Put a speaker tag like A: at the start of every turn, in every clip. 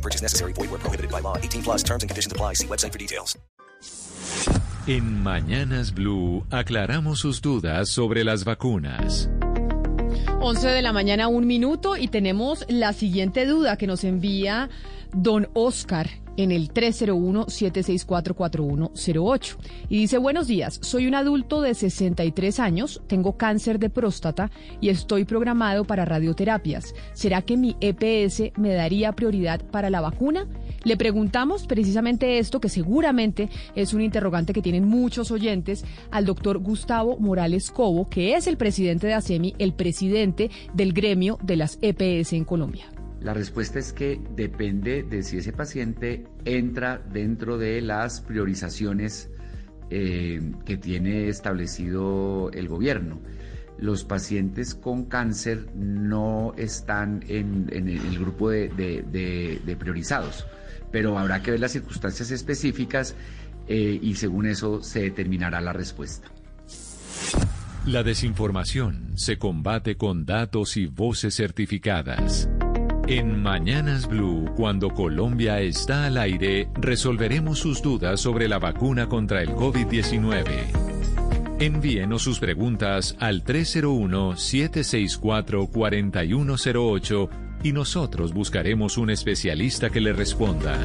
A: Purchase necessary. Void where prohibited by law. 18 plus terms and conditions apply. See website for details.
B: En Mañanas Blue aclaramos sus dudas sobre las vacunas.
C: 11 de la mañana, un minuto, y tenemos la siguiente duda que nos envía don Oscar en el 301-764-4108. Y dice, buenos días, soy un adulto de 63 años, tengo cáncer de próstata y estoy programado para radioterapias. ¿Será que mi EPS me daría prioridad para la vacuna? Le preguntamos precisamente esto, que seguramente es un interrogante que tienen muchos oyentes, al doctor Gustavo Morales Cobo, que es el presidente de ASEMI, el presidente del gremio de las EPS en Colombia.
D: La respuesta es que depende de si ese paciente entra dentro de las priorizaciones eh, que tiene establecido el gobierno. Los pacientes con cáncer no están en, el grupo de, priorizados, pero habrá que ver las circunstancias específicas eh, y según eso se determinará la respuesta.
B: La desinformación se combate con datos y voces certificadas. En Mañanas Blue, cuando Colombia está al aire, resolveremos sus dudas sobre la vacuna contra el COVID-19. Envíenos sus preguntas al 301-764-4108 y nosotros buscaremos un especialista que le responda.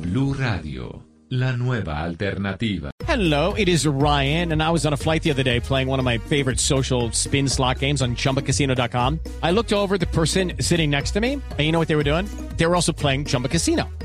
B: Blue Radio, la nueva alternativa.
E: Hello, it is Ryan, and I was on a flight the other day playing one of my favorite social spin slot games on chumbacasino.com. I looked over the person sitting next to me, and you know what they were doing? They were also playing Chumba Casino.